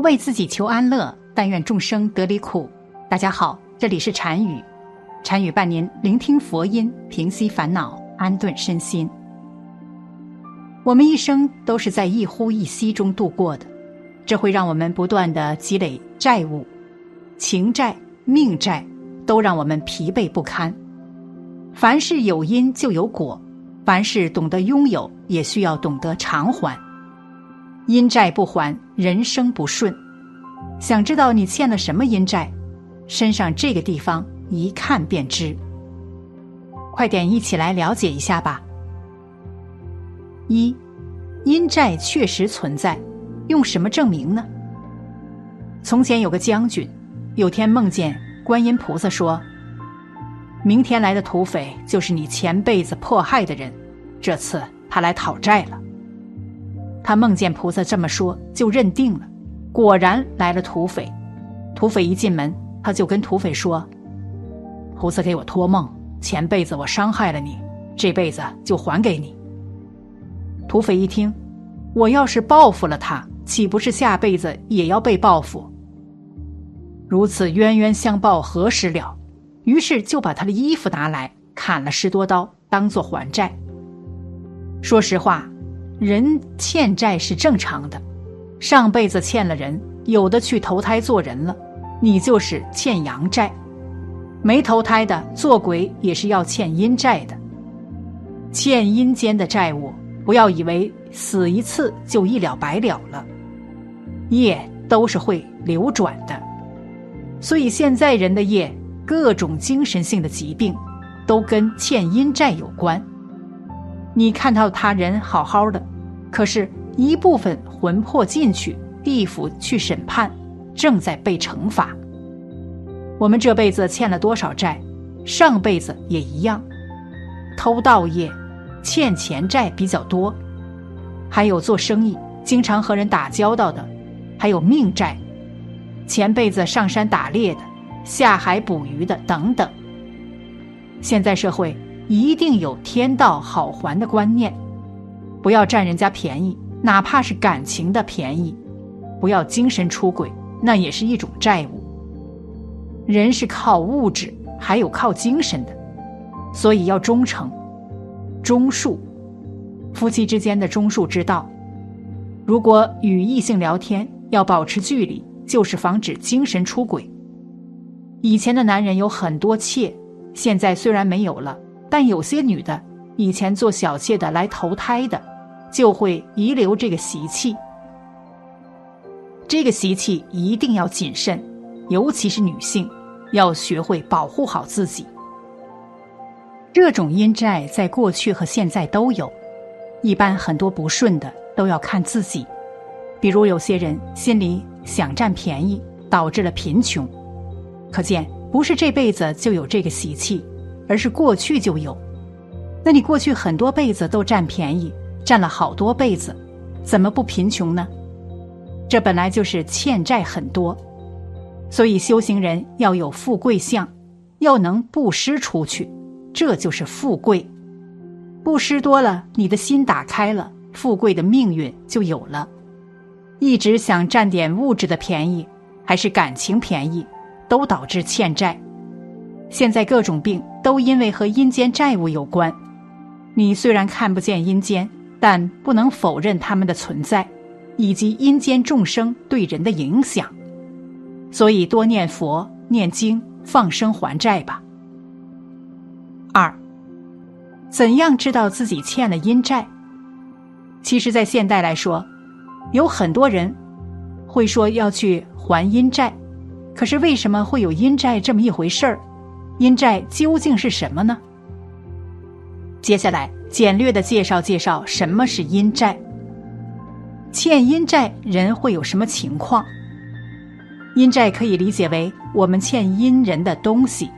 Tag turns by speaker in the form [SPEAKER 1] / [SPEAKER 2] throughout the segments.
[SPEAKER 1] 为自己求安乐，但愿众生得离苦。大家好，这里是禅语，禅语伴您聆听佛音，平息烦恼，安顿身心。我们一生都是在一呼一吸中度过的，这会让我们不断的积累债务，情债、命债，都让我们疲惫不堪。凡事有因就有果，凡事懂得拥有，也需要懂得偿还。因债不还，人生不顺。想知道你欠了什么阴债？身上这个地方一看便知。快点一起来了解一下吧。一，阴债确实存在，用什么证明呢？从前有个将军，有天梦见观音菩萨说。明天来的土匪就是你前辈子迫害的人，这次他来讨债了。他梦见菩萨这么说，就认定了，果然来了土匪。土匪一进门，他就跟土匪说：“菩萨给我托梦，前辈子我伤害了你，这辈子就还给你。”土匪一听，我要是报复了他，岂不是下辈子也要被报复？如此冤冤相报何时了？于是就把他的衣服拿来砍了十多刀，当做还债。说实话，人欠债是正常的，上辈子欠了人，有的去投胎做人了，你就是欠阳债；没投胎的做鬼也是要欠阴债的。欠阴间的债务，不要以为死一次就一了百了了，业都是会流转的，所以现在人的业。各种精神性的疾病，都跟欠阴债有关。你看到他人好好的，可是一部分魂魄进去地府去审判，正在被惩罚。我们这辈子欠了多少债，上辈子也一样。偷盗业，欠钱债比较多，还有做生意经常和人打交道的，还有命债，前辈子上山打猎的。下海捕鱼的等等。现在社会一定有天道好还的观念，不要占人家便宜，哪怕是感情的便宜；不要精神出轨，那也是一种债务。人是靠物质，还有靠精神的，所以要忠诚、忠恕。夫妻之间的忠恕之道，如果与异性聊天要保持距离，就是防止精神出轨。以前的男人有很多妾，现在虽然没有了，但有些女的以前做小妾的来投胎的，就会遗留这个习气。这个习气一定要谨慎，尤其是女性，要学会保护好自己。这种阴债在过去和现在都有，一般很多不顺的都要看自己，比如有些人心里想占便宜，导致了贫穷。可见，不是这辈子就有这个习气，而是过去就有。那你过去很多辈子都占便宜，占了好多辈子，怎么不贫穷呢？这本来就是欠债很多，所以修行人要有富贵相，要能布施出去，这就是富贵。布施多了，你的心打开了，富贵的命运就有了。一直想占点物质的便宜，还是感情便宜？都导致欠债，现在各种病都因为和阴间债务有关。你虽然看不见阴间，但不能否认他们的存在，以及阴间众生对人的影响。所以多念佛、念经、放生还债吧。二，怎样知道自己欠了阴债？其实，在现代来说，有很多人会说要去还阴债。可是为什么会有阴债这么一回事儿？阴债究竟是什么呢？接下来简略的介绍介绍什么是阴债。欠阴债人会有什么情况？阴债可以理解为我们欠阴人的东西。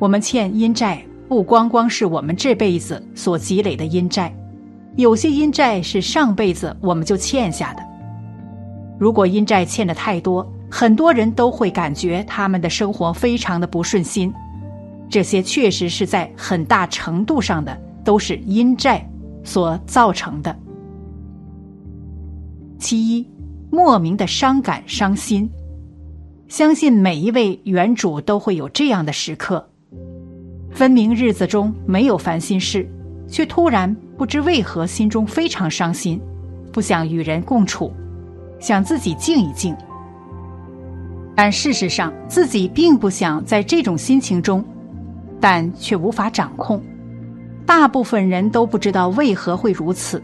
[SPEAKER 1] 我们欠阴债不光光是我们这辈子所积累的阴债，有些阴债是上辈子我们就欠下的。如果阴债欠的太多，很多人都会感觉他们的生活非常的不顺心，这些确实是在很大程度上的都是阴债所造成的。其一，莫名的伤感伤心。相信每一位原主都会有这样的时刻，分明日子中没有烦心事，却突然不知为何心中非常伤心，不想与人共处，想自己静一静。但事实上自己并不想在这种心情中，但却无法掌控。大部分人都不知道为何会如此，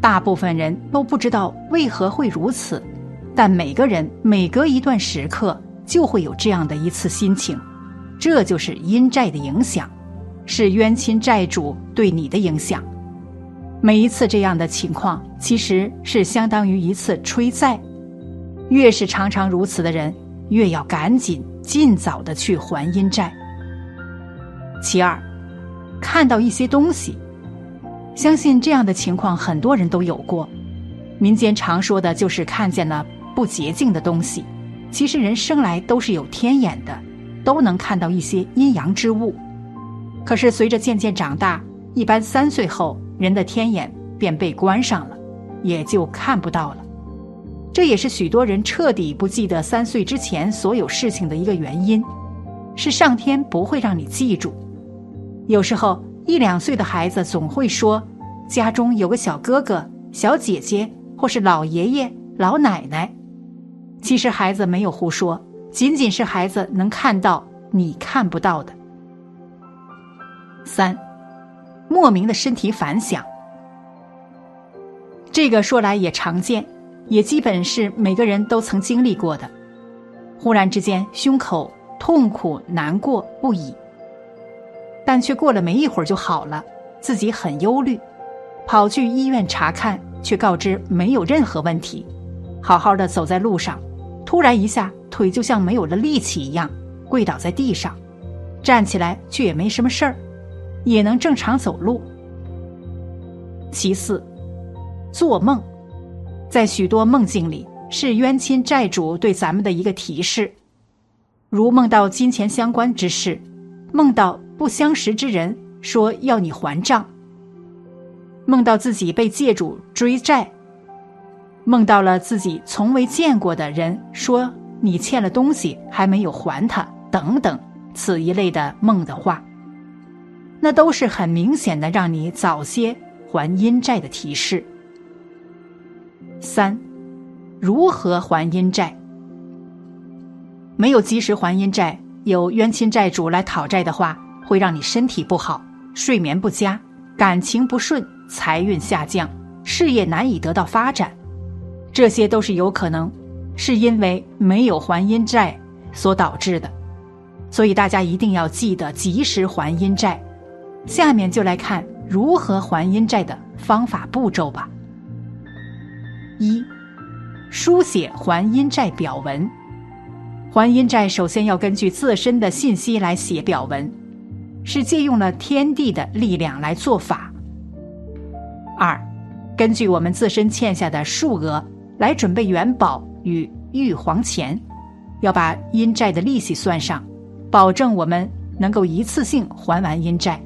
[SPEAKER 1] 大部分人都不知道为何会如此，但每个人每隔一段时刻就会有这样的一次心情，这就是阴债的影响，是冤亲债主对你的影响。每一次这样的情况，其实是相当于一次催债。越是常常如此的人，越要赶紧尽早的去还阴债。其二，看到一些东西，相信这样的情况很多人都有过。民间常说的就是看见了不洁净的东西。其实人生来都是有天眼的，都能看到一些阴阳之物。可是随着渐渐长大，一般三岁后人的天眼便被关上了，也就看不到了。这也是许多人彻底不记得三岁之前所有事情的一个原因，是上天不会让你记住。有时候一两岁的孩子总会说，家中有个小哥哥、小姐姐，或是老爷爷、老奶奶。其实孩子没有胡说，仅仅是孩子能看到你看不到的。三，莫名的身体反响，这个说来也常见。也基本是每个人都曾经历过的，忽然之间胸口痛苦难过不已，但却过了没一会儿就好了，自己很忧虑，跑去医院查看，却告知没有任何问题，好好的走在路上，突然一下腿就像没有了力气一样，跪倒在地上，站起来却也没什么事儿，也能正常走路。其次，做梦。在许多梦境里，是冤亲债主对咱们的一个提示，如梦到金钱相关之事，梦到不相识之人说要你还账，梦到自己被借主追债，梦到了自己从未见过的人说你欠了东西还没有还他，等等此一类的梦的话，那都是很明显的让你早些还阴债的提示。三，如何还阴债？没有及时还阴债，有冤亲债主来讨债的话，会让你身体不好、睡眠不佳、感情不顺、财运下降、事业难以得到发展，这些都是有可能是因为没有还阴债所导致的。所以大家一定要记得及时还阴债。下面就来看如何还阴债的方法步骤吧。一，书写还阴债表文。还阴债首先要根据自身的信息来写表文，是借用了天地的力量来做法。二，根据我们自身欠下的数额来准备元宝与玉皇钱，要把阴债的利息算上，保证我们能够一次性还完阴债。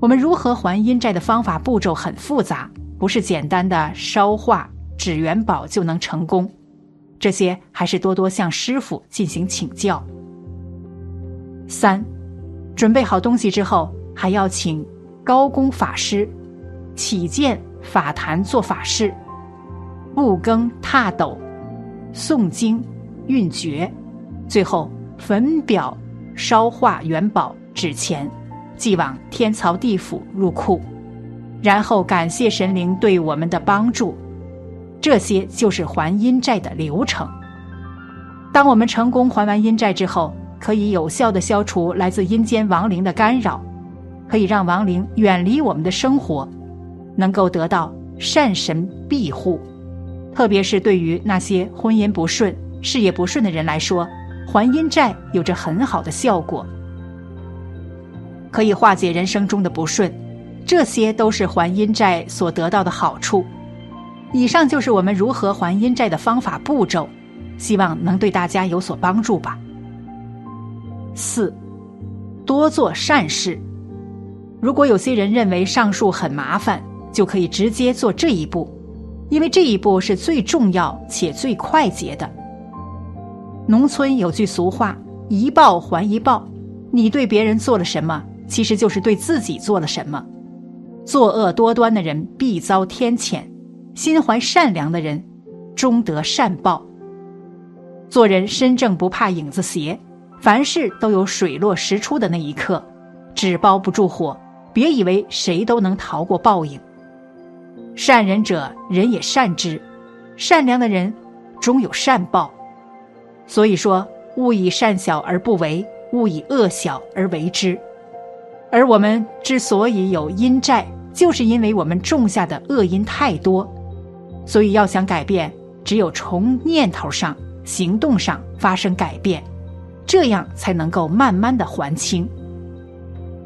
[SPEAKER 1] 我们如何还阴债的方法步骤很复杂。不是简单的烧化纸元宝就能成功，这些还是多多向师傅进行请教。三，准备好东西之后，还要请高功法师起见法坛做法事，布更踏斗，诵经运诀，最后焚表烧化元宝纸钱，寄往天曹地府入库。然后感谢神灵对我们的帮助，这些就是还阴债的流程。当我们成功还完阴债之后，可以有效的消除来自阴间亡灵的干扰，可以让亡灵远离我们的生活，能够得到善神庇护。特别是对于那些婚姻不顺、事业不顺的人来说，还阴债有着很好的效果，可以化解人生中的不顺。这些都是还阴债所得到的好处。以上就是我们如何还阴债的方法步骤，希望能对大家有所帮助吧。四，多做善事。如果有些人认为上述很麻烦，就可以直接做这一步，因为这一步是最重要且最快捷的。农村有句俗话：“一报还一报。”你对别人做了什么，其实就是对自己做了什么。作恶多端的人必遭天谴，心怀善良的人终得善报。做人身正不怕影子斜，凡事都有水落石出的那一刻。纸包不住火，别以为谁都能逃过报应。善人者，人也善之；善良的人，终有善报。所以说，勿以善小而不为。勿以恶小而为之，而我们之所以有阴债，就是因为我们种下的恶因太多。所以要想改变，只有从念头上、行动上发生改变，这样才能够慢慢的还清。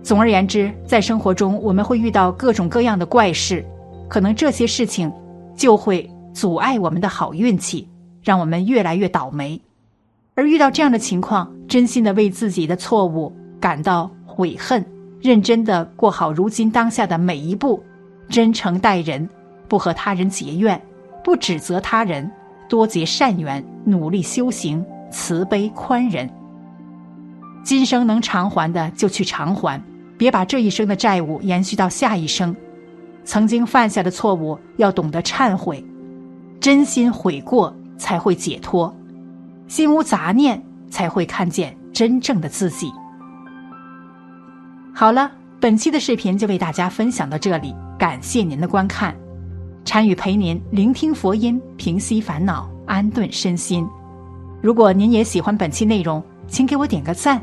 [SPEAKER 1] 总而言之，在生活中我们会遇到各种各样的怪事，可能这些事情就会阻碍我们的好运气，让我们越来越倒霉。而遇到这样的情况，真心的为自己的错误感到悔恨，认真的过好如今当下的每一步，真诚待人，不和他人结怨，不指责他人，多结善缘，努力修行，慈悲宽仁。今生能偿还的就去偿还，别把这一生的债务延续到下一生。曾经犯下的错误要懂得忏悔，真心悔过才会解脱。心无杂念，才会看见真正的自己。好了，本期的视频就为大家分享到这里，感谢您的观看。禅语陪您聆听佛音，平息烦恼，安顿身心。如果您也喜欢本期内容，请给我点个赞，